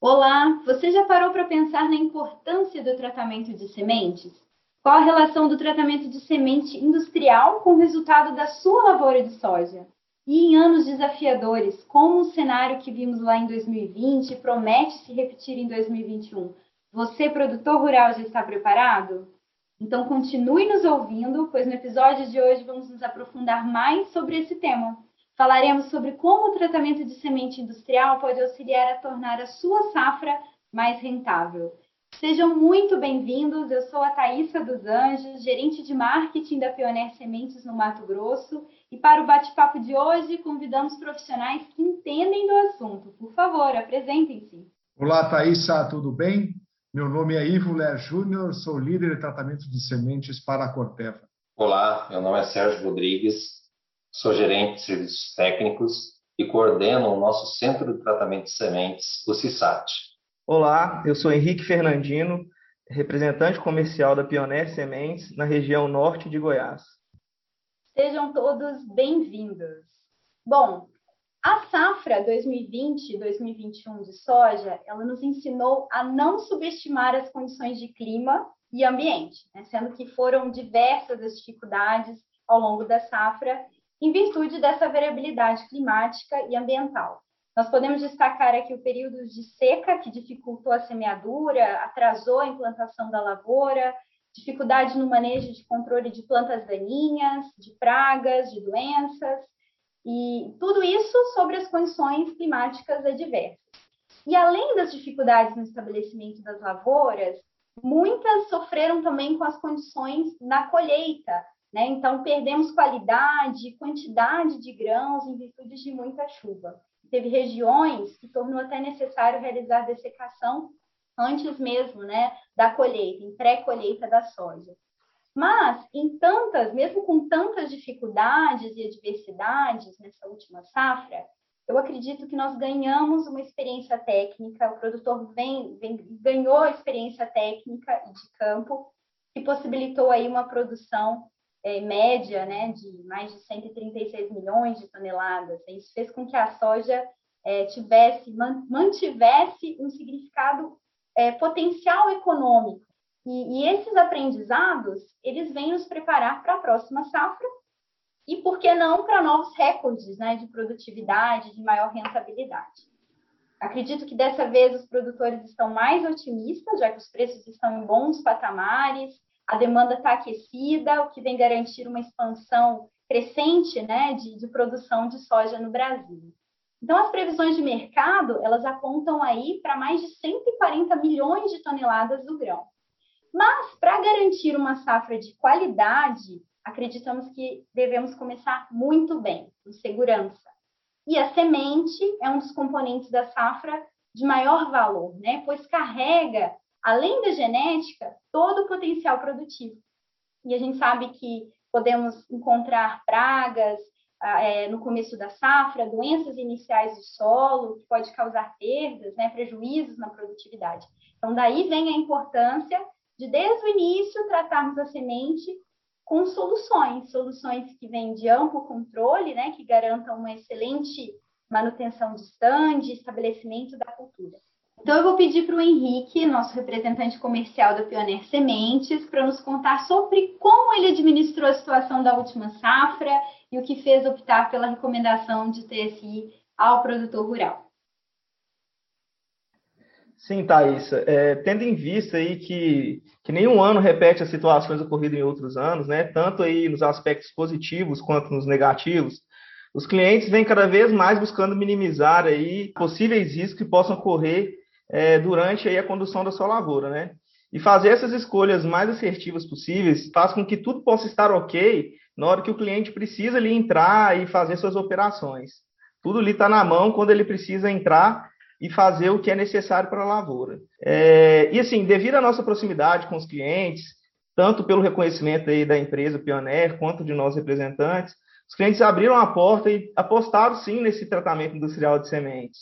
Olá, você já parou para pensar na importância do tratamento de sementes? Qual a relação do tratamento de semente industrial com o resultado da sua lavoura de soja? E em anos desafiadores, como o cenário que vimos lá em 2020 promete se repetir em 2021, você, produtor rural, já está preparado? Então continue nos ouvindo, pois no episódio de hoje vamos nos aprofundar mais sobre esse tema. Falaremos sobre como o tratamento de semente industrial pode auxiliar a tornar a sua safra mais rentável. Sejam muito bem-vindos. Eu sou a Thaisa dos Anjos, gerente de marketing da Pioneer Sementes no Mato Grosso. E para o bate-papo de hoje, convidamos profissionais que entendem do assunto. Por favor, apresentem-se. Olá, Thaisa, tudo bem? Meu nome é Ivo Ler Júnior, sou líder de tratamento de sementes para a Corteva. Olá, meu nome é Sérgio Rodrigues, sou gerente de serviços técnicos e coordeno o nosso Centro de Tratamento de Sementes, o CISAT. Olá, eu sou Henrique Fernandino, representante comercial da Pioneer Sementes na região norte de Goiás. Sejam todos bem-vindos. Bom, a safra 2020-2021 de soja, ela nos ensinou a não subestimar as condições de clima e ambiente, né? sendo que foram diversas as dificuldades ao longo da safra em virtude dessa variabilidade climática e ambiental. Nós podemos destacar aqui o período de seca, que dificultou a semeadura, atrasou a implantação da lavoura, dificuldade no manejo de controle de plantas daninhas, de pragas, de doenças, e tudo isso sobre as condições climáticas adversas. E além das dificuldades no estabelecimento das lavouras, muitas sofreram também com as condições na colheita, né? Então, perdemos qualidade, quantidade de grãos em virtude de muita chuva teve regiões que tornou até necessário realizar dessecação antes mesmo né, da colheita, em pré-colheita da soja. Mas, em tantas, mesmo com tantas dificuldades e adversidades nessa última safra, eu acredito que nós ganhamos uma experiência técnica, o produtor vem, vem, ganhou experiência técnica e de campo, que possibilitou aí uma produção é, média né, de mais de 136 milhões de toneladas. Isso fez com que a soja é, tivesse, mantivesse um significado é, potencial econômico. E, e, esses aprendizados, eles vêm nos preparar para a próxima safra e, por que não, para novos recordes né, de produtividade, de maior rentabilidade. Acredito que dessa vez os produtores estão mais otimistas, já que os preços estão em bons patamares, a demanda está aquecida, o que vem garantir uma expansão crescente né, de, de produção de soja no Brasil. Então, as previsões de mercado, elas apontam aí para mais de 140 milhões de toneladas do grão. Mas, para garantir uma safra de qualidade, acreditamos que devemos começar muito bem, com segurança. E a semente é um dos componentes da safra de maior valor, né? Pois carrega além da genética, todo o potencial produtivo. E a gente sabe que podemos encontrar pragas ah, é, no começo da safra, doenças iniciais do solo, que pode causar perdas, né, prejuízos na produtividade. Então, daí vem a importância de, desde o início, tratarmos a semente com soluções, soluções que vêm de amplo controle, né, que garantam uma excelente manutenção de stand, estabelecimento da cultura. Então, eu vou pedir para o Henrique, nosso representante comercial da Pioneer Sementes, para nos contar sobre como ele administrou a situação da última safra e o que fez optar pela recomendação de TSI ao produtor rural. Sim, Thaís. É, tendo em vista aí que, que nenhum ano repete as situações ocorridas em outros anos, né, tanto aí nos aspectos positivos quanto nos negativos, os clientes vêm cada vez mais buscando minimizar aí possíveis riscos que possam ocorrer é, durante aí a condução da sua lavoura, né? E fazer essas escolhas mais assertivas possíveis faz com que tudo possa estar ok na hora que o cliente precisa ali entrar e fazer suas operações. Tudo ali está na mão quando ele precisa entrar e fazer o que é necessário para a lavoura. É, e assim, devido à nossa proximidade com os clientes, tanto pelo reconhecimento aí da empresa Pioneer, quanto de nós representantes, os clientes abriram a porta e apostaram sim nesse tratamento industrial de sementes.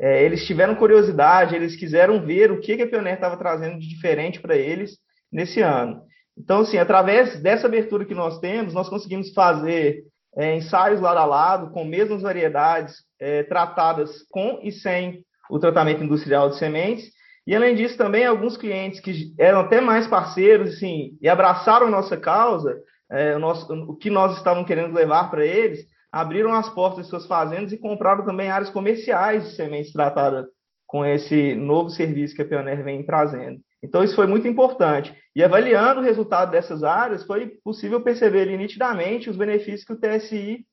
É, eles tiveram curiosidade, eles quiseram ver o que, que a Pioneer estava trazendo de diferente para eles nesse ano. Então, assim, através dessa abertura que nós temos, nós conseguimos fazer é, ensaios lado a lado, com mesmas variedades, é, tratadas com e sem o tratamento industrial de sementes. E, além disso, também alguns clientes que eram até mais parceiros assim, e abraçaram nossa causa, é, o, nosso, o que nós estávamos querendo levar para eles, abriram as portas de suas fazendas e compraram também áreas comerciais de sementes tratadas com esse novo serviço que a Pioneer vem trazendo. Então, isso foi muito importante. E avaliando o resultado dessas áreas, foi possível perceber nitidamente os benefícios que o TSI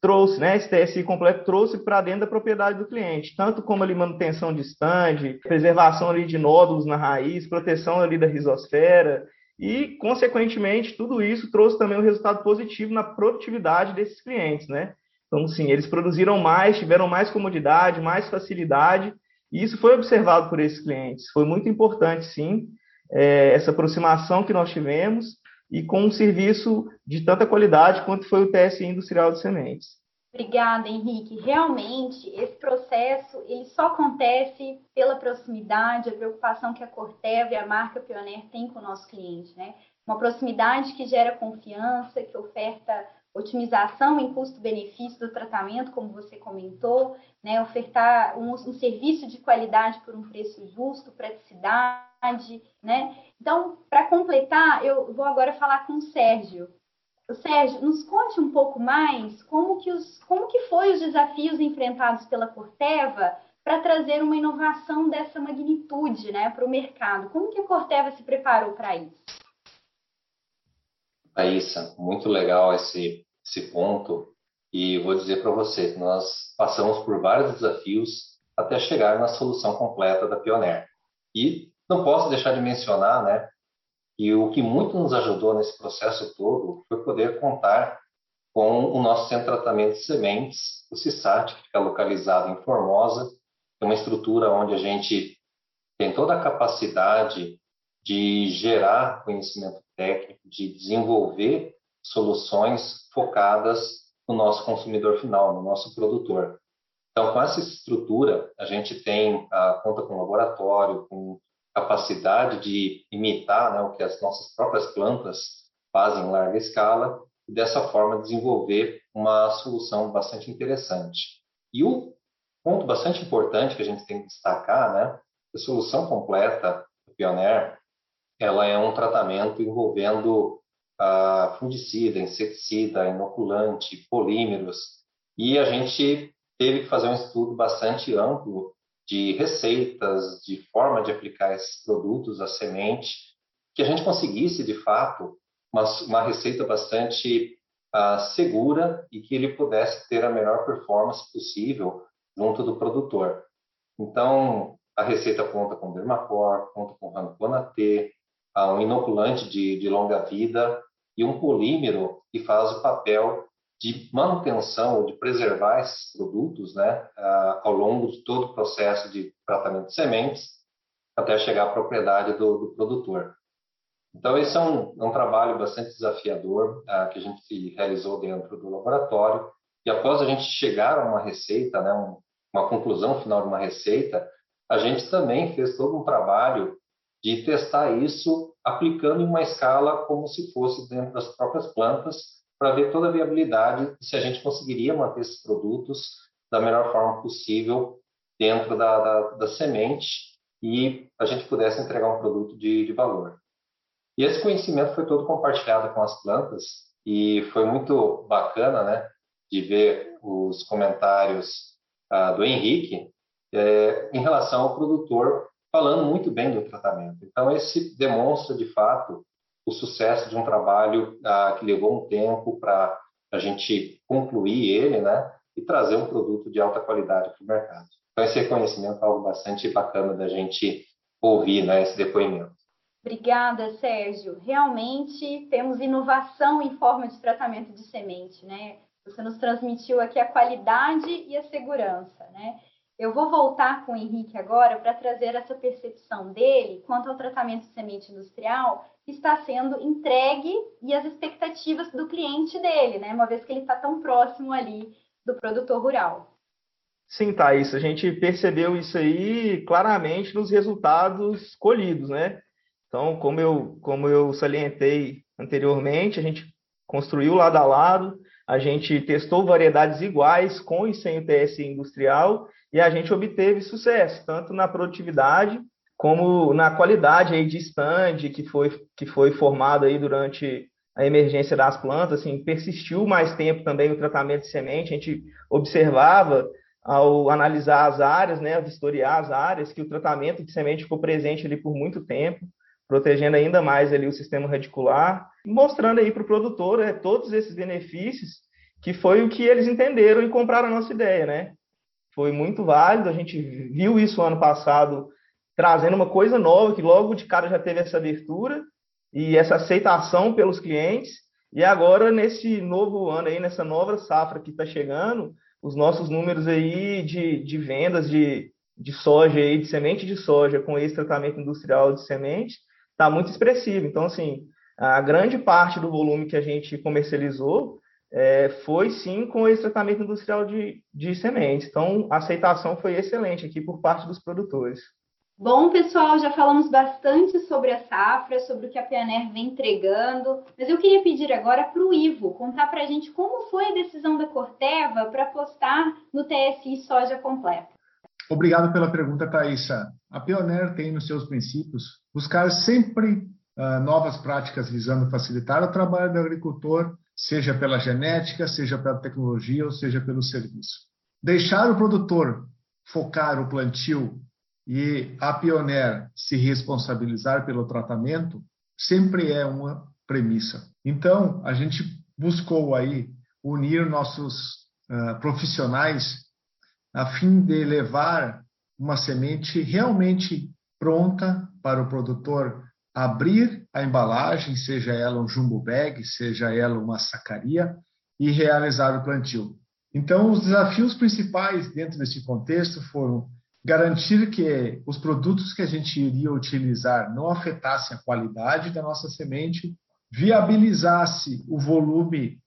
trouxe, né? Esse TSI completo trouxe para dentro da propriedade do cliente, tanto como ali manutenção de stand, preservação ali de nódulos na raiz, proteção ali da rizosfera e, consequentemente, tudo isso trouxe também um resultado positivo na produtividade desses clientes, né? Então, sim, eles produziram mais, tiveram mais comodidade, mais facilidade e isso foi observado por esses clientes. Foi muito importante, sim, é, essa aproximação que nós tivemos e com um serviço de tanta qualidade quanto foi o TSI Industrial de Sementes. Obrigada, Henrique. Realmente, esse processo ele só acontece pela proximidade, a preocupação que a Corteva e a marca Pioneer têm com o nosso cliente, né? Uma proximidade que gera confiança, que oferta otimização em custo-benefício do tratamento, como você comentou, né, ofertar um, um, serviço de qualidade por um preço justo, praticidade, né? Então, para completar, eu vou agora falar com o Sérgio. O Sérgio, nos conte um pouco mais como que, os, como que foi os desafios enfrentados pela Corteva para trazer uma inovação dessa magnitude né, para o mercado. Como que a Corteva se preparou para isso? Raíssa, muito legal esse, esse ponto. E vou dizer para você que nós passamos por vários desafios até chegar na solução completa da Pioneer. E não posso deixar de mencionar, né, que o que muito nos ajudou nesse processo todo foi poder contar com o nosso centro de tratamento de sementes, o CISAT, que fica localizado em Formosa, é uma estrutura onde a gente tem toda a capacidade de gerar conhecimento técnico, de desenvolver soluções focadas no nosso consumidor final, no nosso produtor. Então, com essa estrutura, a gente tem a conta com laboratório, com capacidade de imitar né, o que as nossas próprias plantas fazem em larga escala e dessa forma desenvolver uma solução bastante interessante. E o ponto bastante importante que a gente tem que destacar, né, a solução completa do Pioneer ela é um tratamento envolvendo uh, fungicida, inseticida, inoculante, polímeros, e a gente teve que fazer um estudo bastante amplo de receitas, de forma de aplicar esses produtos à semente, que a gente conseguisse, de fato, uma, uma receita bastante uh, segura e que ele pudesse ter a melhor performance possível junto do produtor. Então, a receita conta com Dermacor, conta com Rancona T, um inoculante de, de longa vida e um polímero que faz o papel de manutenção ou de preservar esses produtos né, ao longo de todo o processo de tratamento de sementes até chegar à propriedade do, do produtor. Então, esse é um, é um trabalho bastante desafiador uh, que a gente realizou dentro do laboratório. E após a gente chegar a uma receita, né, um, uma conclusão final de uma receita, a gente também fez todo um trabalho de testar isso aplicando em uma escala como se fosse dentro das próprias plantas, para ver toda a viabilidade se a gente conseguiria manter esses produtos da melhor forma possível dentro da, da, da semente e a gente pudesse entregar um produto de, de valor. E esse conhecimento foi todo compartilhado com as plantas e foi muito bacana, né, de ver os comentários ah, do Henrique é, em relação ao produtor falando muito bem do tratamento. Então, esse demonstra, de fato, o sucesso de um trabalho ah, que levou um tempo para a gente concluir ele, né, e trazer um produto de alta qualidade para o mercado. Então, esse reconhecimento é algo bastante bacana da gente ouvir, né, esse depoimento. Obrigada, Sérgio. Realmente temos inovação em forma de tratamento de semente, né? Você nos transmitiu aqui a qualidade e a segurança, né? Eu vou voltar com o Henrique agora para trazer essa percepção dele quanto ao tratamento de semente industrial está sendo entregue e as expectativas do cliente dele, né? Uma vez que ele está tão próximo ali do produtor rural. Sim, Thaís, a gente percebeu isso aí claramente nos resultados colhidos, né? Então, como eu, como eu salientei anteriormente, a gente construiu lado a lado, a gente testou variedades iguais com e sem o TSI industrial e a gente obteve sucesso, tanto na produtividade como na qualidade aí de stand que foi, que foi formado aí durante a emergência das plantas, assim, persistiu mais tempo também o tratamento de semente, a gente observava ao analisar as áreas, né, vistoriar as áreas, que o tratamento de semente ficou presente ali por muito tempo, protegendo ainda mais ali o sistema radicular, mostrando aí para o produtor né, todos esses benefícios, que foi o que eles entenderam e compraram a nossa ideia, né? Foi muito válido, a gente viu isso ano passado trazendo uma coisa nova, que logo de cara já teve essa abertura e essa aceitação pelos clientes, e agora nesse novo ano aí, nessa nova safra que está chegando, os nossos números aí de, de vendas de, de soja aí, de semente de soja com esse tratamento industrial de semente, está muito expressivo. Então, assim, a grande parte do volume que a gente comercializou é, foi sim com esse tratamento industrial de, de sementes. Então, a aceitação foi excelente aqui por parte dos produtores. Bom, pessoal, já falamos bastante sobre a safra, sobre o que a Pioneer vem entregando, mas eu queria pedir agora para o Ivo contar para a gente como foi a decisão da Corteva para apostar no TSI Soja Completa. Obrigado pela pergunta, Thaisa. A Pioneer tem nos seus princípios buscar sempre uh, novas práticas visando facilitar o trabalho do agricultor, seja pela genética, seja pela tecnologia ou seja pelo serviço. Deixar o produtor focar o plantio e a Pioneer se responsabilizar pelo tratamento sempre é uma premissa. Então, a gente buscou aí unir nossos uh, profissionais a fim de levar uma semente realmente pronta para o produtor abrir a embalagem, seja ela um jumbo bag, seja ela uma sacaria, e realizar o plantio. Então, os desafios principais dentro desse contexto foram garantir que os produtos que a gente iria utilizar não afetassem a qualidade da nossa semente, viabilizasse o volume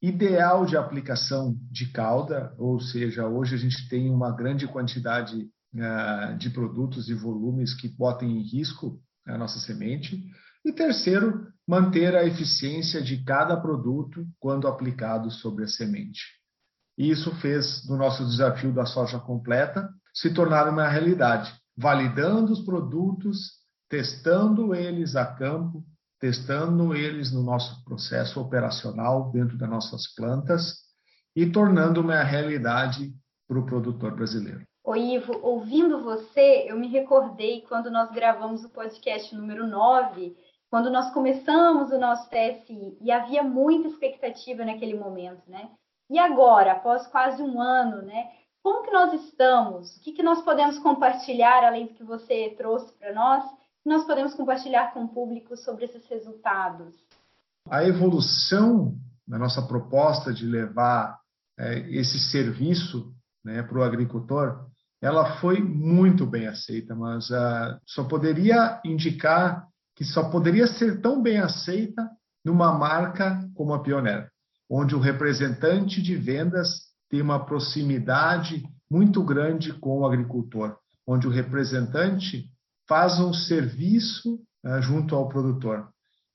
ideal de aplicação de cauda, ou seja, hoje a gente tem uma grande quantidade uh, de produtos e volumes que botem em risco a nossa semente. E terceiro, manter a eficiência de cada produto quando aplicado sobre a semente. E isso fez do nosso desafio da soja completa se tornar uma realidade, validando os produtos, testando eles a campo, testando eles no nosso processo operacional dentro das nossas plantas e tornando uma realidade para o produtor brasileiro. Ô Ivo, ouvindo você, eu me recordei quando nós gravamos o podcast número 9, quando nós começamos o nosso TSI, e havia muita expectativa naquele momento, né? E agora, após quase um ano, né? Como que nós estamos? O que, que nós podemos compartilhar, além do que você trouxe para nós? nós podemos compartilhar com o público sobre esses resultados? A evolução da nossa proposta de levar é, esse serviço né, para o agricultor, ela foi muito bem aceita, mas uh, só poderia indicar que só poderia ser tão bem aceita numa marca como a Pioneer, onde o representante de vendas tem uma proximidade muito grande com o agricultor, onde o representante faz um serviço uh, junto ao produtor.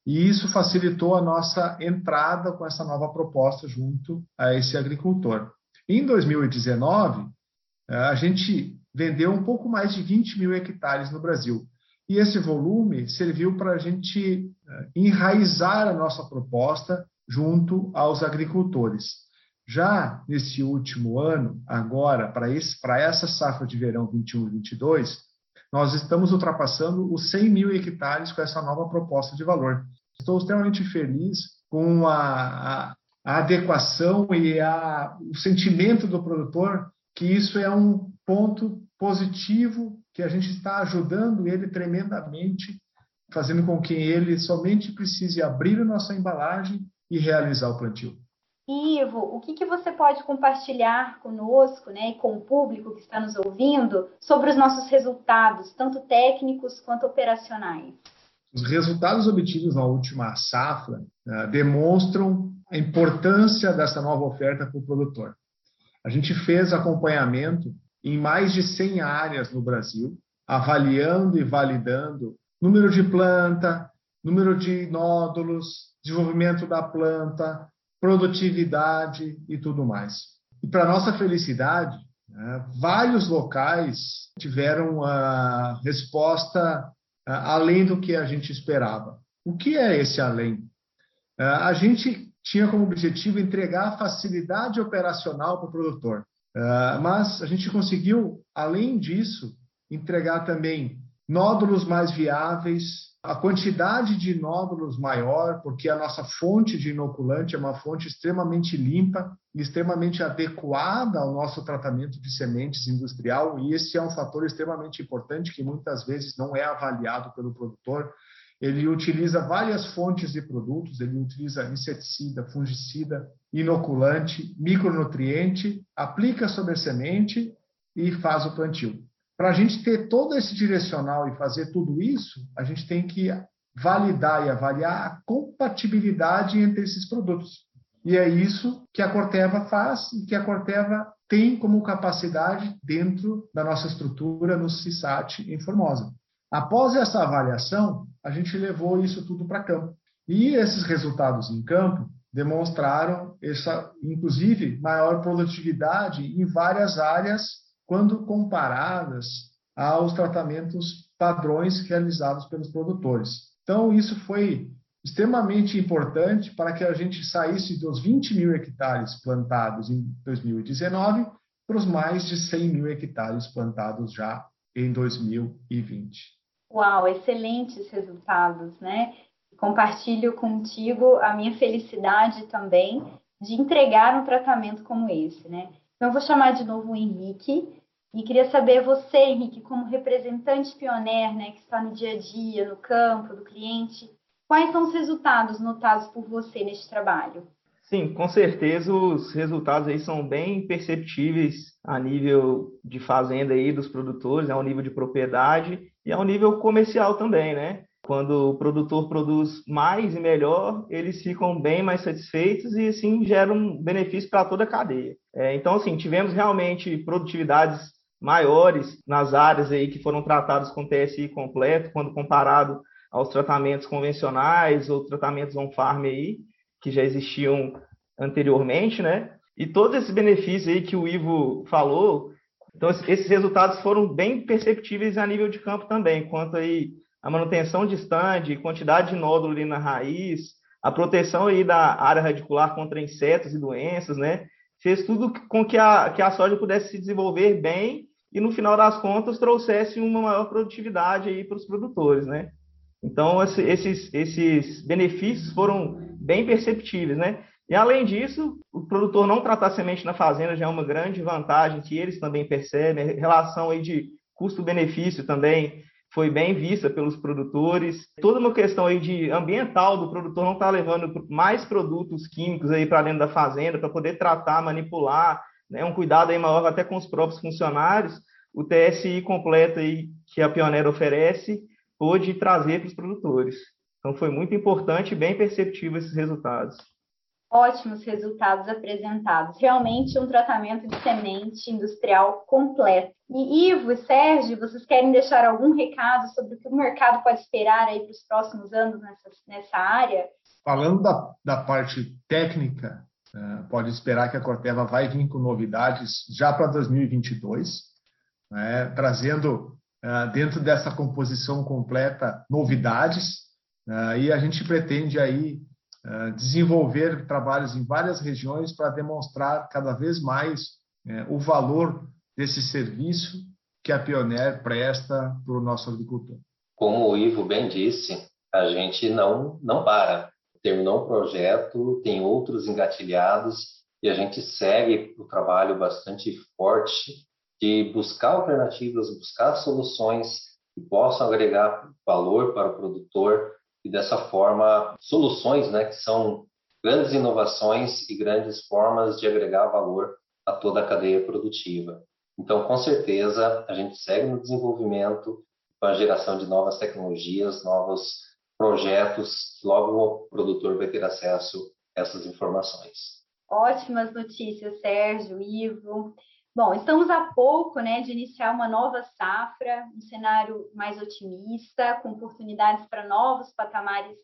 E isso facilitou a nossa entrada com essa nova proposta junto a esse agricultor. Em 2019, uh, a gente vendeu um pouco mais de 20 mil hectares no Brasil. E esse volume serviu para a gente uh, enraizar a nossa proposta junto aos agricultores. Já nesse último ano, agora, para essa safra de verão 21 e 22, nós estamos ultrapassando os 100 mil hectares com essa nova proposta de valor. Estou extremamente feliz com a, a, a adequação e a, o sentimento do produtor que isso é um ponto positivo que a gente está ajudando ele tremendamente, fazendo com que ele somente precise abrir a nossa embalagem e realizar o plantio. Ivo, o que, que você pode compartilhar conosco né, e com o público que está nos ouvindo sobre os nossos resultados, tanto técnicos quanto operacionais? Os resultados obtidos na última safra uh, demonstram a importância dessa nova oferta para o produtor. A gente fez acompanhamento em mais de 100 áreas no Brasil, avaliando e validando número de planta, número de nódulos, desenvolvimento da planta, produtividade e tudo mais. E para nossa felicidade, né, vários locais tiveram a resposta além do que a gente esperava. O que é esse além? A gente tinha como objetivo entregar facilidade operacional para o produtor, mas a gente conseguiu, além disso, entregar também nódulos mais viáveis, a quantidade de nódulos maior, porque a nossa fonte de inoculante é uma fonte extremamente limpa extremamente adequada ao nosso tratamento de sementes industrial, e esse é um fator extremamente importante que muitas vezes não é avaliado pelo produtor. Ele utiliza várias fontes de produtos, ele utiliza inseticida, fungicida, inoculante, micronutriente, aplica sobre a semente e faz o plantio. Para a gente ter todo esse direcional e fazer tudo isso, a gente tem que validar e avaliar a compatibilidade entre esses produtos. E é isso que a Corteva faz e que a Corteva tem como capacidade dentro da nossa estrutura no CISAT em Formosa. Após essa avaliação, a gente levou isso tudo para campo. E esses resultados em campo demonstraram essa, inclusive, maior produtividade em várias áreas quando comparadas aos tratamentos padrões realizados pelos produtores. Então, isso foi extremamente importante para que a gente saísse dos 20 mil hectares plantados em 2019 para os mais de 100 mil hectares plantados já em 2020. Uau, excelentes resultados, né? Compartilho contigo a minha felicidade também de entregar um tratamento como esse, né? Então, eu vou chamar de novo o Henrique e queria saber você, Henrique, como representante pioneiro, né, que está no dia a dia, no campo, do cliente, quais são os resultados notados por você neste trabalho? Sim, com certeza os resultados aí são bem perceptíveis a nível de fazenda aí dos produtores, ao nível de propriedade e ao nível comercial também, né? Quando o produtor produz mais e melhor, eles ficam bem mais satisfeitos e assim geram benefício para toda a cadeia. É, então, assim, tivemos realmente produtividades maiores nas áreas aí que foram tratadas com TSI completo, quando comparado aos tratamentos convencionais ou tratamentos on-farm aí, que já existiam anteriormente, né? E todos esses benefícios aí que o Ivo falou, então esses resultados foram bem perceptíveis a nível de campo também, quanto aí a manutenção de stand, quantidade de nódulo ali na raiz, a proteção aí da área radicular contra insetos e doenças, né? Fez tudo com que a, que a soja pudesse se desenvolver bem e no final das contas trouxesse uma maior produtividade aí para os produtores, né? Então esses, esses benefícios foram bem perceptíveis, né? E além disso, o produtor não tratar semente na fazenda já é uma grande vantagem que eles também percebem. A relação aí de custo-benefício também foi bem vista pelos produtores. Toda uma questão aí de ambiental do produtor não estar tá levando mais produtos químicos aí para dentro da fazenda para poder tratar, manipular, né, um cuidado aí maior até com os próprios funcionários, o TSI completo aí que a Pioneira oferece pôde trazer para os produtores. Então foi muito importante e bem perceptível esses resultados. Ótimos resultados apresentados. Realmente um tratamento de semente industrial completo. E Ivo e Sérgio, vocês querem deixar algum recado sobre o que o mercado pode esperar aí para os próximos anos nessa, nessa área? Falando da, da parte técnica, pode esperar que a Corteva vai vir com novidades já para 2022, né, trazendo é, dentro dessa composição completa novidades, é, e a gente pretende aí desenvolver trabalhos em várias regiões para demonstrar cada vez mais o valor desse serviço que a Pioneer presta para o nosso agricultor. Como o Ivo bem disse, a gente não, não para terminou o projeto, tem outros engatilhados e a gente segue o trabalho bastante forte de buscar alternativas, buscar soluções que possam agregar valor para o produtor e dessa forma soluções, né, que são grandes inovações e grandes formas de agregar valor a toda a cadeia produtiva. Então, com certeza, a gente segue no desenvolvimento com a geração de novas tecnologias, novos projetos, logo o produtor vai ter acesso a essas informações. Ótimas notícias, Sérgio, Ivo. Bom, estamos a pouco né, de iniciar uma nova safra, um cenário mais otimista, com oportunidades para novos patamares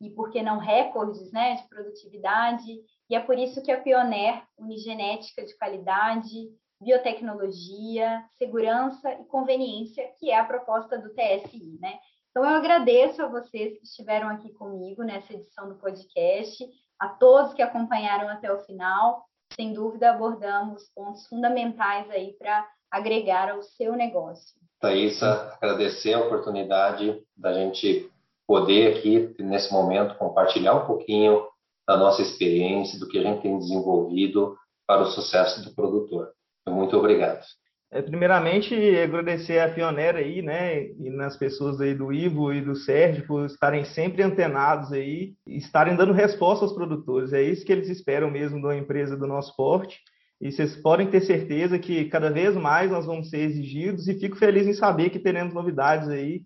e, por que não, recordes né, de produtividade. E é por isso que a Pioneer une genética de qualidade, biotecnologia, segurança e conveniência, que é a proposta do TSI. Né? Então, eu agradeço a vocês que estiveram aqui comigo nessa edição do podcast, a todos que acompanharam até o final. Sem dúvida, abordamos pontos fundamentais aí para agregar ao seu negócio. Thaisa, agradecer a oportunidade da gente poder aqui, nesse momento, compartilhar um pouquinho da nossa experiência, do que a gente tem desenvolvido para o sucesso do produtor. Muito obrigado. É, primeiramente, agradecer a Pioneira aí, né, e nas pessoas aí do Ivo e do Sérgio por estarem sempre antenados aí, estarem dando resposta aos produtores. É isso que eles esperam mesmo de uma empresa do nosso porte. E vocês podem ter certeza que cada vez mais nós vamos ser exigidos e fico feliz em saber que teremos novidades aí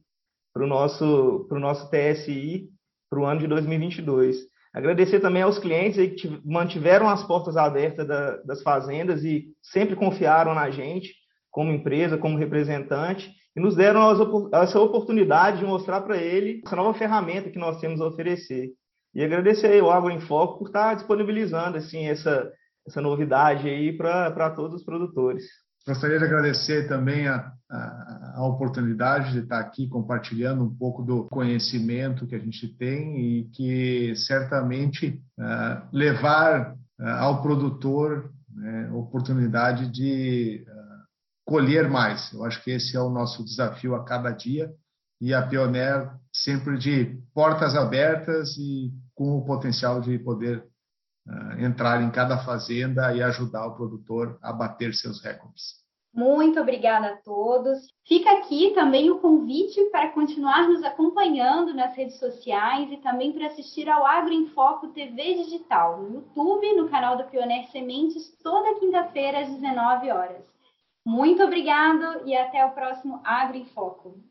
para o nosso, nosso TSI para o ano de 2022. Agradecer também aos clientes aí que mantiveram as portas abertas da, das fazendas e sempre confiaram na gente como empresa, como representante, e nos deram essa oportunidade de mostrar para ele essa nova ferramenta que nós temos a oferecer. E agradecer ao Agro em Foco por estar disponibilizando assim essa, essa novidade aí para todos os produtores. Gostaria de agradecer também a, a, a, oportunidade de estar aqui compartilhando um pouco do conhecimento que a gente tem e que certamente uh, levar uh, ao produtor né, oportunidade de colher mais. Eu acho que esse é o nosso desafio a cada dia e a Pioneer sempre de portas abertas e com o potencial de poder uh, entrar em cada fazenda e ajudar o produtor a bater seus recordes. Muito obrigada a todos. Fica aqui também o convite para continuar nos acompanhando nas redes sociais e também para assistir ao Agro em Foco TV Digital no YouTube, no canal da Pioneer Sementes, toda quinta-feira às 19 horas. Muito obrigado e até o próximo Agro em Foco.